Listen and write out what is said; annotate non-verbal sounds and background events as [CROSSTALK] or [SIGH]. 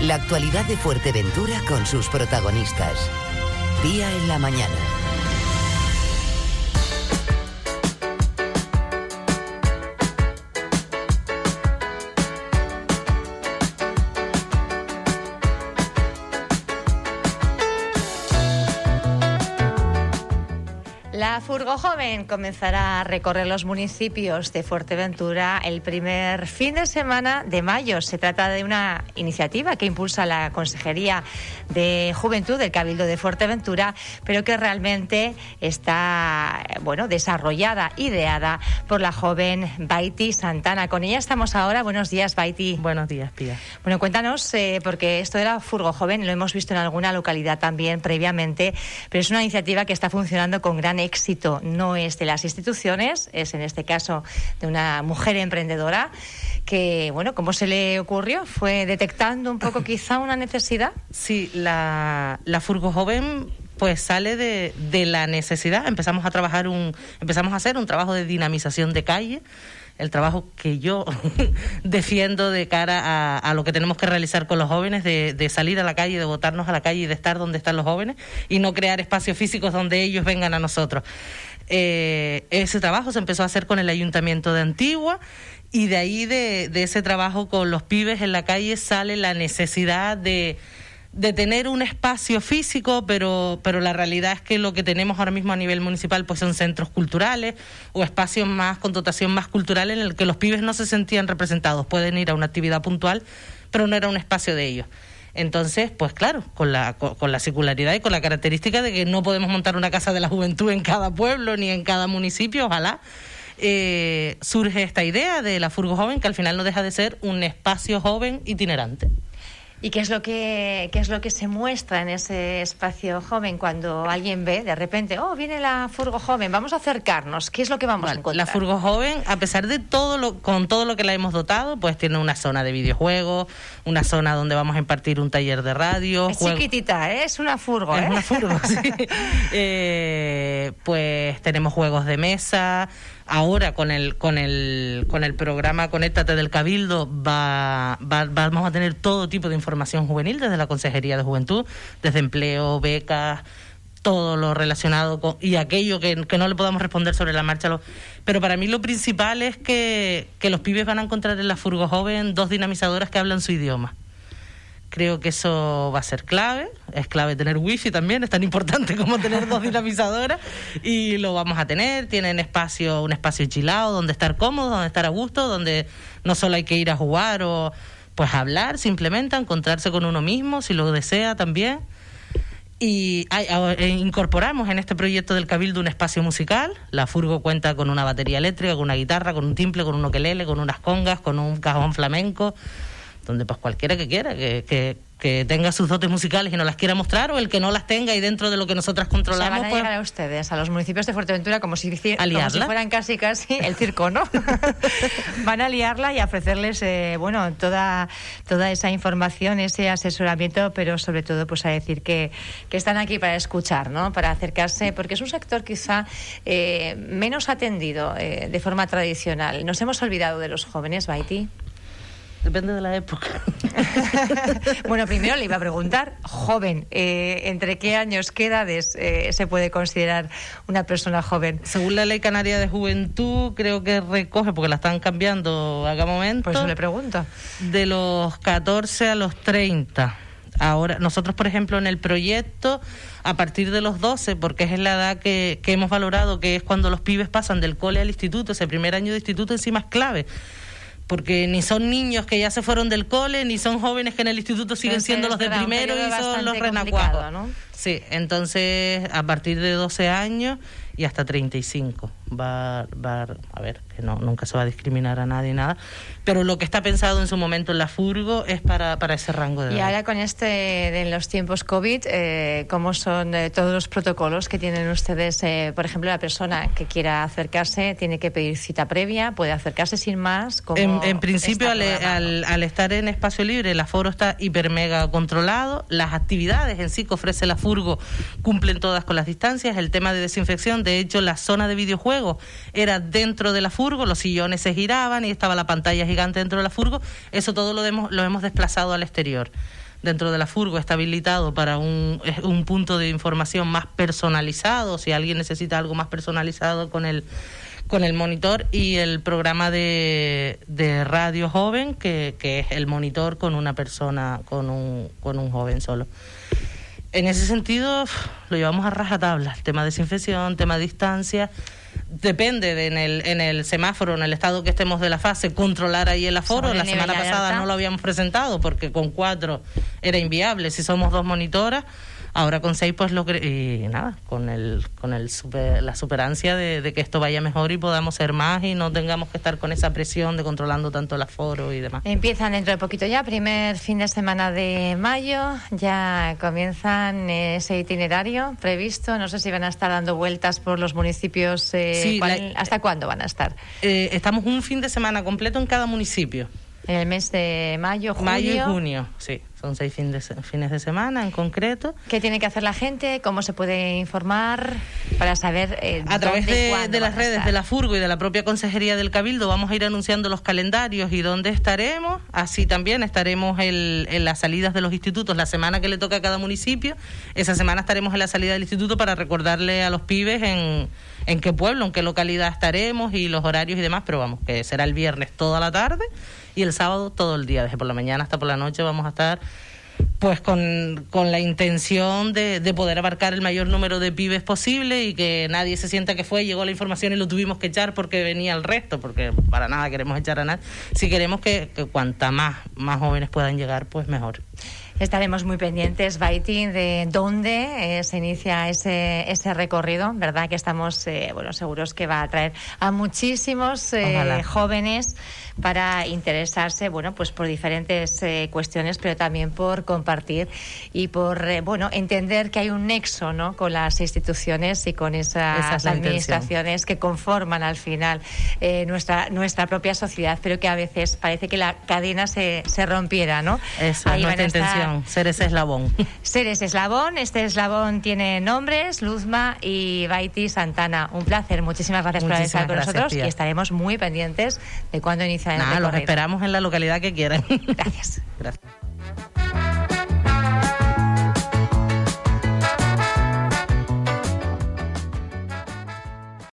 La actualidad de Fuerteventura con sus protagonistas. Día en la mañana. La Furgo Joven comenzará a recorrer los municipios de Fuerteventura el primer fin de semana de mayo. Se trata de una iniciativa que impulsa la Consejería de Juventud del Cabildo de Fuerteventura, pero que realmente está bueno, desarrollada, ideada por la joven Baiti Santana. Con ella estamos ahora. Buenos días, Baiti. Buenos días, Pía. Bueno, cuéntanos, eh, porque esto de la Furgo Joven lo hemos visto en alguna localidad también previamente, pero es una iniciativa que está funcionando con gran éxito éxito no es de las instituciones, es en este caso de una mujer emprendedora que, bueno, ¿cómo se le ocurrió? ¿Fue detectando un poco [LAUGHS] quizá una necesidad? Sí, la, la Furgo Joven pues sale de, de, la necesidad. Empezamos a trabajar un, empezamos a hacer un trabajo de dinamización de calle el trabajo que yo [LAUGHS] defiendo de cara a, lo que tenemos que realizar con los jóvenes, de, de, salir a la calle, de votarnos a la calle y de estar donde están los jóvenes y no crear espacios físicos donde ellos vengan a nosotros. Eh, ese trabajo se empezó a hacer con el Ayuntamiento de Antigua y de ahí de, de ese trabajo con los pibes en la calle sale la necesidad de de tener un espacio físico, pero, pero la realidad es que lo que tenemos ahora mismo a nivel municipal pues son centros culturales o espacios más con dotación más cultural en el que los pibes no se sentían representados. Pueden ir a una actividad puntual, pero no era un espacio de ellos. Entonces, pues claro, con la, con, la singularidad y con la característica de que no podemos montar una casa de la juventud en cada pueblo ni en cada municipio, ojalá. Eh, surge esta idea de la Furgo Joven, que al final no deja de ser un espacio joven itinerante. ¿Y qué es lo que qué es lo que se muestra en ese espacio joven cuando alguien ve de repente, oh, viene la furgo joven, vamos a acercarnos? ¿Qué es lo que vamos vale, a encontrar? La furgo joven, a pesar de todo lo con todo lo que la hemos dotado, pues tiene una zona de videojuegos, una zona donde vamos a impartir un taller de radio. Es chiquitita, ¿eh? es una furgo, es ¿eh? una furgo, sí. [LAUGHS] eh, pues tenemos juegos de mesa, ahora con el con el con el programa Conéctate del Cabildo va, va, vamos a tener todo tipo de información juvenil desde la Consejería de Juventud, desde empleo, becas, todo lo relacionado con y aquello que, no le podamos responder sobre la marcha. Pero para mí lo principal es que, que los pibes van a encontrar en la Furgo Joven dos dinamizadoras que hablan su idioma. Creo que eso va a ser clave. Es clave tener wifi también, es tan importante [LAUGHS] como tener dos dinamizadoras. Y lo vamos a tener. Tienen espacio, un espacio chilado donde estar cómodo, donde estar a gusto, donde no solo hay que ir a jugar o pues hablar, simplemente encontrarse con uno mismo, si lo desea también. Y hay, a, incorporamos en este proyecto del Cabildo un espacio musical. La Furgo cuenta con una batería eléctrica, con una guitarra, con un timple, con un ukelele, con unas congas, con un cajón flamenco donde pues cualquiera que quiera, que, que, que, tenga sus dotes musicales y no las quiera mostrar, o el que no las tenga y dentro de lo que nosotras controlamos. O sea, van a pues, llegar a ustedes, a los municipios de Fuerteventura, como si, como si fueran casi casi el circo, ¿no? [LAUGHS] van a liarla y a ofrecerles, eh, bueno, toda, toda esa información, ese asesoramiento, pero sobre todo pues a decir que, que están aquí para escuchar, ¿no? Para acercarse, porque es un sector quizá eh, menos atendido eh, de forma tradicional. Nos hemos olvidado de los jóvenes, Baiti. Depende de la época. [LAUGHS] bueno, primero le iba a preguntar, joven, eh, ¿entre qué años, qué edades eh, se puede considerar una persona joven? Según la Ley Canaria de Juventud, creo que recoge, porque la están cambiando a cada momento. Por eso le pregunto. De los 14 a los 30. Ahora, nosotros, por ejemplo, en el proyecto, a partir de los 12, porque es la edad que, que hemos valorado, que es cuando los pibes pasan del cole al instituto, ese primer año de instituto encima es clave porque ni son niños que ya se fueron del cole, ni son jóvenes que en el instituto siguen siendo los de primero y son los renacuados. ¿no? Sí, entonces a partir de 12 años y hasta 35 va, va a ver, que no, nunca se va a discriminar a nadie, nada, pero lo que está pensado en su momento en la Furgo es para, para ese rango de edad. Y ahora con este, de los tiempos COVID, eh, ¿cómo son eh, todos los protocolos que tienen ustedes? Eh, por ejemplo, la persona que quiera acercarse tiene que pedir cita previa, puede acercarse sin más. En, en, principio, al, al, al, estar en espacio libre, el aforo está hiper mega controlado, las actividades en sí que ofrece la Furgo cumplen todas con las distancias, el tema de desinfección, de hecho, la zona de videojuegos era dentro de la Furgo, los sillones se giraban y estaba la pantalla gigante dentro de la Furgo, eso todo lo hemos, lo hemos desplazado al exterior dentro de la furgo está habilitado para un, un punto de información más personalizado, si alguien necesita algo más personalizado con el con el monitor y el programa de, de radio joven, que, que, es el monitor con una persona, con un, con un joven solo. En ese sentido, lo llevamos a rajatabla. Tema de desinfección, tema de distancia. Depende de en el, en el semáforo, en el estado que estemos de la fase, controlar ahí el aforo. La semana pasada no lo habíamos presentado porque con cuatro era inviable. Si somos dos monitoras, Ahora con seis, pues lo y nada, con el, con el super, la superancia de, de, que esto vaya mejor y podamos ser más y no tengamos que estar con esa presión de controlando tanto el aforo y demás. Empiezan dentro de poquito ya, primer fin de semana de mayo, ya comienzan ese itinerario previsto. No sé si van a estar dando vueltas por los municipios. Eh, Sí, ¿cuál- la- ¿Hasta cuándo van a estar? Eh, estamos un fin de semana completo en cada municipio. En el mes de mayo, junio. Mayo y junio, sí. Son seis fin de fines de semana en concreto. ¿Qué tiene que hacer la gente? ¿Cómo se puede informar para saber eh, A través dónde de, de las redes de la Furgo y de la propia Consejería del Cabildo vamos a ir anunciando los calendarios y dónde estaremos. Así también estaremos el- en las salidas de los institutos la semana que le toca a cada municipio. Esa semana estaremos en la salida del instituto para recordarle a los pibes en, en qué pueblo, en qué localidad estaremos y los horarios y demás. Pero vamos, que será el viernes toda la tarde y el sábado todo el día. Desde por la mañana hasta por la noche vamos a estar pues con, con la intención de, de poder abarcar el mayor número de pibes posible y que nadie se sienta que fue, llegó la información y lo tuvimos que echar porque venía el resto, porque para nada queremos echar a nadie. Si queremos que, que cuanta más, más jóvenes puedan llegar, pues mejor. Estaremos muy pendientes, Baitin, de dónde eh, se inicia ese, ese recorrido, ¿verdad? Que estamos eh, bueno, seguros que va a atraer a muchísimos eh, jóvenes para interesarse, bueno, pues por diferentes eh, cuestiones, pero también por compartir y por, bueno, entender que hay un nexo, ¿no? Con las instituciones y con esas es intención. administraciones que conforman al final nuestra, nuestra propia sociedad, pero que a veces parece que la cadena se, se rompiera, ¿no? Esa Ahí es van nuestra a estar intención, ser ese eslabón. Seres Eslabón, este eslabón tiene nombres, Luzma y Baiti Santana. Un placer, muchísimas gracias por Muchísimas estar con gracias, nosotros tía. y estaremos muy pendientes de cuándo inicia el Nada, los esperamos en la localidad que quieran. Gracias. [LAUGHS] Gracias.